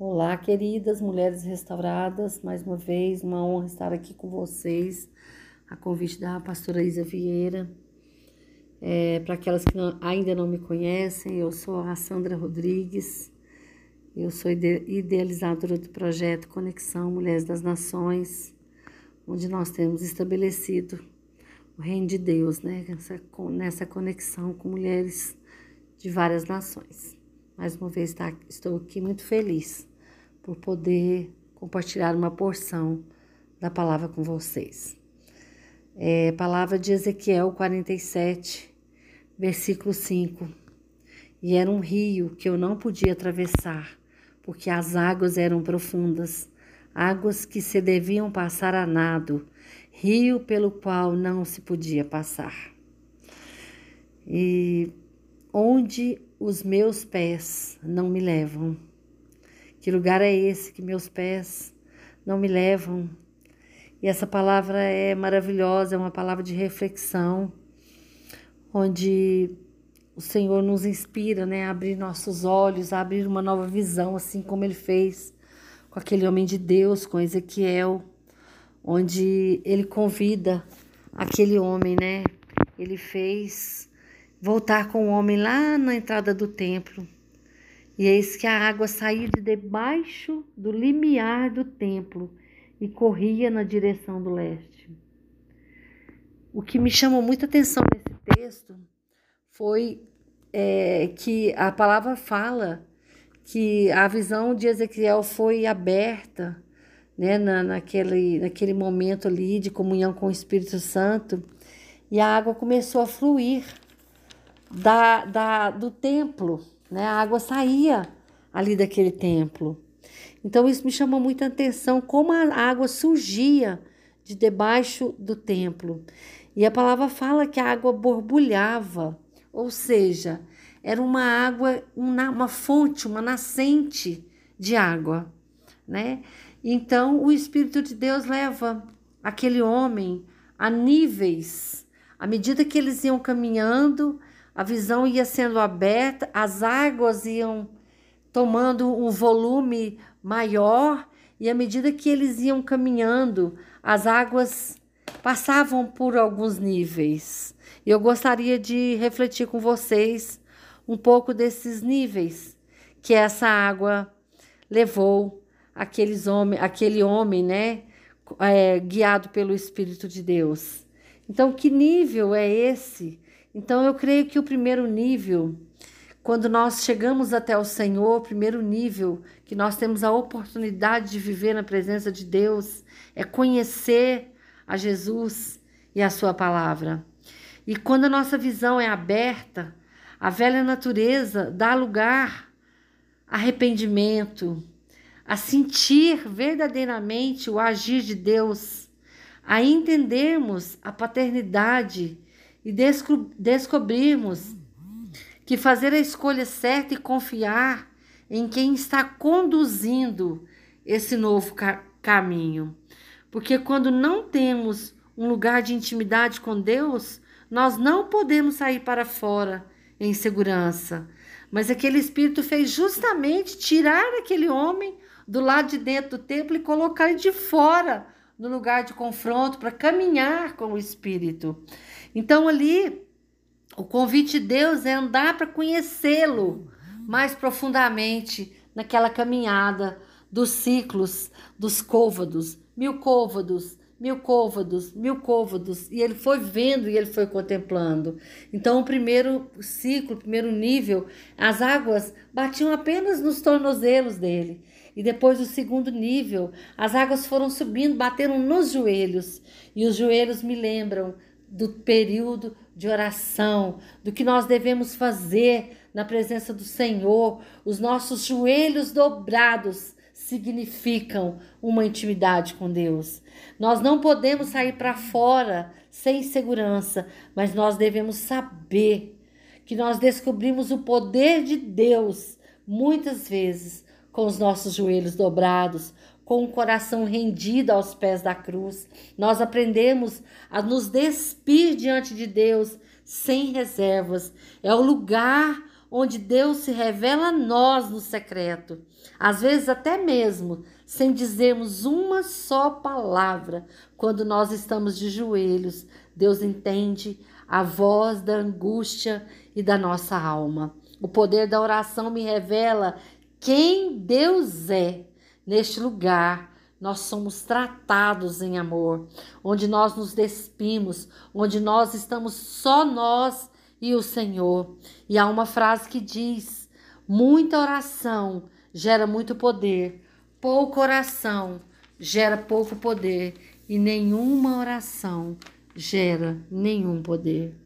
Olá, queridas mulheres restauradas, mais uma vez, uma honra estar aqui com vocês, a convite da pastora Isa Vieira. É, Para aquelas que não, ainda não me conhecem, eu sou a Sandra Rodrigues, eu sou idealizadora do projeto Conexão Mulheres das Nações, onde nós temos estabelecido o reino de Deus, né? Nessa, nessa conexão com mulheres de várias nações. Mais uma vez tá, estou aqui muito feliz por poder compartilhar uma porção da palavra com vocês. É, palavra de Ezequiel 47, versículo 5. E era um rio que eu não podia atravessar, porque as águas eram profundas, águas que se deviam passar a nado, rio pelo qual não se podia passar. E onde os meus pés não me levam. Que lugar é esse que meus pés não me levam? E essa palavra é maravilhosa, é uma palavra de reflexão, onde o Senhor nos inspira, né, a abrir nossos olhos, a abrir uma nova visão, assim como ele fez com aquele homem de Deus, com Ezequiel, onde ele convida aquele homem, né? Ele fez voltar com o homem lá na entrada do templo. E eis que a água saía de debaixo do limiar do templo e corria na direção do leste. O que me chamou muita atenção nesse texto foi é, que a palavra fala que a visão de Ezequiel foi aberta né, na, naquele, naquele momento ali de comunhão com o Espírito Santo e a água começou a fluir da, da, do templo, né? A água saía ali daquele templo. Então isso me chamou muita atenção, como a água surgia de debaixo do templo. E a palavra fala que a água borbulhava, ou seja, era uma água, uma, fonte, uma nascente de água, né? Então o Espírito de Deus leva aquele homem a níveis, à medida que eles iam caminhando, a visão ia sendo aberta, as águas iam tomando um volume maior, e à medida que eles iam caminhando, as águas passavam por alguns níveis. Eu gostaria de refletir com vocês um pouco desses níveis que essa água levou aqueles homem, aquele homem, né, é, guiado pelo Espírito de Deus. Então, que nível é esse então eu creio que o primeiro nível, quando nós chegamos até o Senhor, o primeiro nível que nós temos a oportunidade de viver na presença de Deus é conhecer a Jesus e a sua palavra. E quando a nossa visão é aberta, a velha natureza dá lugar a arrependimento, a sentir verdadeiramente o agir de Deus, a entendermos a paternidade e desco descobrirmos que fazer a escolha certa e confiar em quem está conduzindo esse novo ca caminho. Porque quando não temos um lugar de intimidade com Deus, nós não podemos sair para fora em segurança. Mas aquele espírito fez justamente tirar aquele homem do lado de dentro do templo e colocar ele de fora, no lugar de confronto, para caminhar com o espírito. Então ali o convite de Deus é andar para conhecê-lo mais profundamente naquela caminhada dos ciclos dos côvados, mil côvados, mil côvados, mil côvados, e ele foi vendo e ele foi contemplando. Então, o primeiro ciclo, o primeiro nível, as águas batiam apenas nos tornozelos dele. E depois o segundo nível, as águas foram subindo, bateram nos joelhos. E os joelhos me lembram do período de oração, do que nós devemos fazer na presença do Senhor. Os nossos joelhos dobrados significam uma intimidade com Deus. Nós não podemos sair para fora sem segurança, mas nós devemos saber que nós descobrimos o poder de Deus muitas vezes com os nossos joelhos dobrados, com o coração rendido aos pés da cruz. Nós aprendemos a nos despir diante de Deus sem reservas. É o lugar onde Deus se revela a nós no secreto. às vezes até mesmo sem dizermos uma só palavra, quando nós estamos de joelhos, Deus entende a voz da angústia e da nossa alma. O poder da oração me revela quem Deus é neste lugar. Nós somos tratados em amor, onde nós nos despimos, onde nós estamos só nós e o Senhor. E há uma frase que diz: muita oração gera muito poder, pouca oração gera pouco poder, e nenhuma oração gera nenhum poder.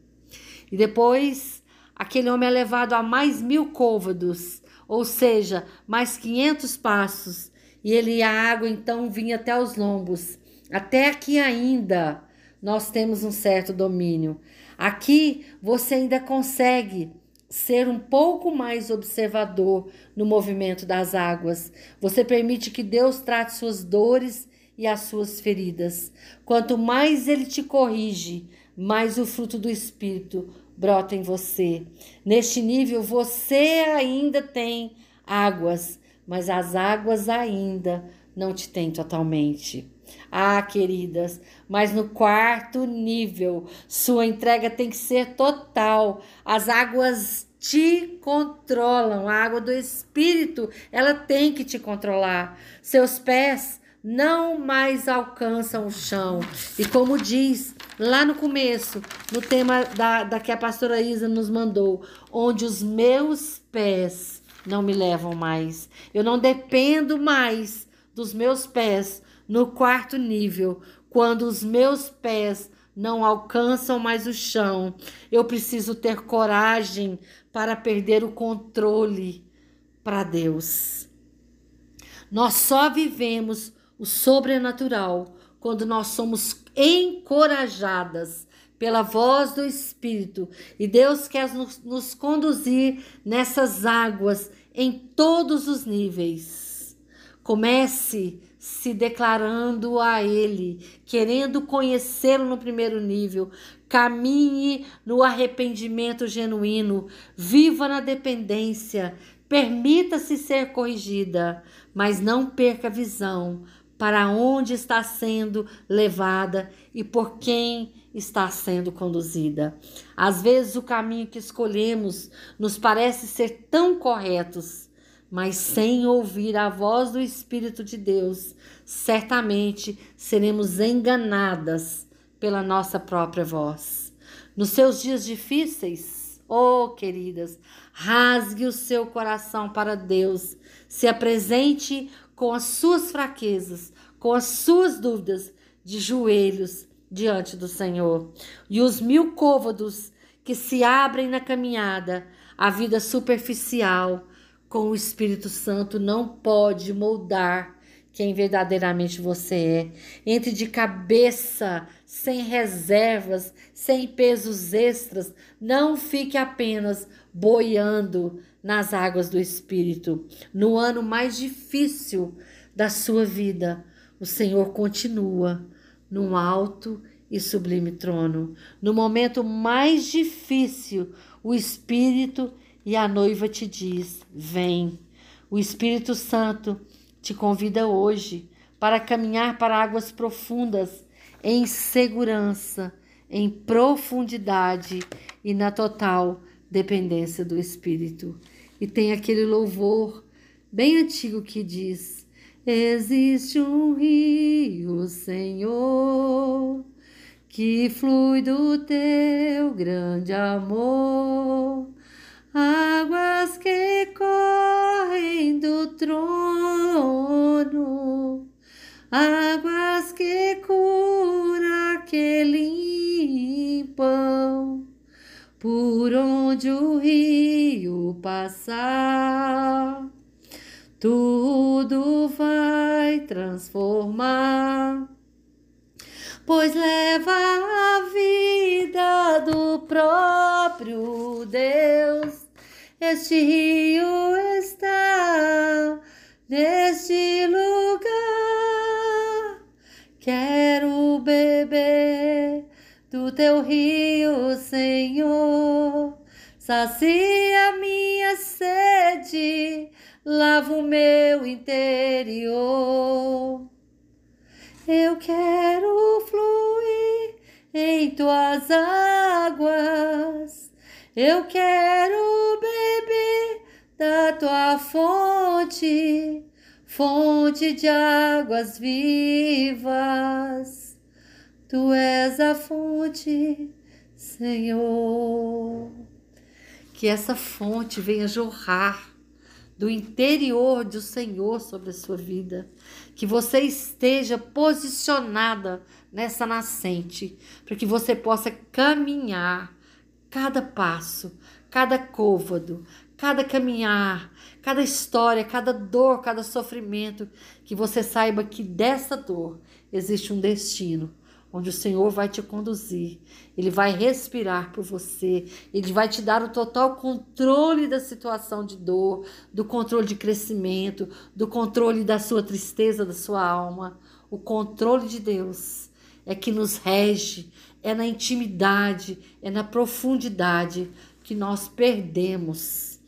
E depois, aquele homem é levado a mais mil côvados, ou seja, mais quinhentos passos, e ele a água então vinha até os lombos. Até aqui ainda nós temos um certo domínio. Aqui você ainda consegue ser um pouco mais observador no movimento das águas. Você permite que Deus trate suas dores e as suas feridas. Quanto mais ele te corrige, mais o fruto do Espírito brota em você. Neste nível, você ainda tem águas, mas as águas ainda não te têm totalmente. Ah, queridas, mas no quarto nível, sua entrega tem que ser total. As águas te controlam, a água do espírito, ela tem que te controlar. Seus pés não mais alcançam o chão. E como diz lá no começo, no tema da, da que a pastora Isa nos mandou, onde os meus pés não me levam mais. Eu não dependo mais dos meus pés no quarto nível, quando os meus pés não alcançam mais o chão. Eu preciso ter coragem para perder o controle para Deus. Nós só vivemos o sobrenatural quando nós somos encorajadas pela voz do Espírito e Deus quer nos, nos conduzir nessas águas em todos os níveis. Comece se declarando a Ele, querendo conhecê-lo no primeiro nível. Caminhe no arrependimento genuíno, viva na dependência, permita-se ser corrigida, mas não perca a visão para onde está sendo levada e por quem está sendo conduzida. Às vezes o caminho que escolhemos nos parece ser tão corretos, mas sem ouvir a voz do Espírito de Deus, certamente seremos enganadas pela nossa própria voz. Nos seus dias difíceis, oh queridas, rasgue o seu coração para Deus, se apresente com as suas fraquezas, com as suas dúvidas, de joelhos diante do Senhor. E os mil côvados que se abrem na caminhada, a vida superficial, com o Espírito Santo não pode moldar quem verdadeiramente você é. Entre de cabeça, sem reservas, sem pesos extras. Não fique apenas boiando nas águas do Espírito. No ano mais difícil da sua vida, o Senhor continua num alto e sublime trono. No momento mais difícil, o Espírito e a noiva te diz: Vem. O Espírito Santo te convida hoje para caminhar para águas profundas, em segurança, em profundidade e na total dependência do Espírito. E tem aquele louvor bem antigo que diz: Existe um rio, Senhor, que flui do teu grande amor. Águas que correm do trono, águas que cura, que limpam, por onde o rio passar, tudo vai transformar pois leva a vida do próprio Deus. Este rio está Sacia minha sede, lava o meu interior. Eu quero fluir em tuas águas. Eu quero beber da tua fonte, fonte de águas vivas. Tu és a fonte, Senhor. Que essa fonte venha jorrar do interior do Senhor sobre a sua vida. Que você esteja posicionada nessa nascente, para que você possa caminhar cada passo, cada côvado, cada caminhar, cada história, cada dor, cada sofrimento, que você saiba que dessa dor existe um destino onde o Senhor vai te conduzir, Ele vai respirar por você, Ele vai te dar o total controle da situação de dor, do controle de crescimento, do controle da sua tristeza, da sua alma. O controle de Deus é que nos rege, é na intimidade, é na profundidade que nós perdemos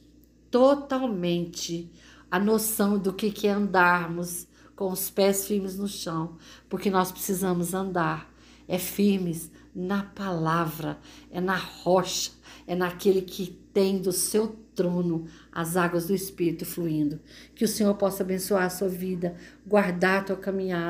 totalmente a noção do que é andarmos com os pés firmes no chão, porque nós precisamos andar é firmes na palavra, é na rocha, é naquele que tem do seu trono as águas do Espírito fluindo. Que o Senhor possa abençoar a sua vida, guardar a tua caminhada.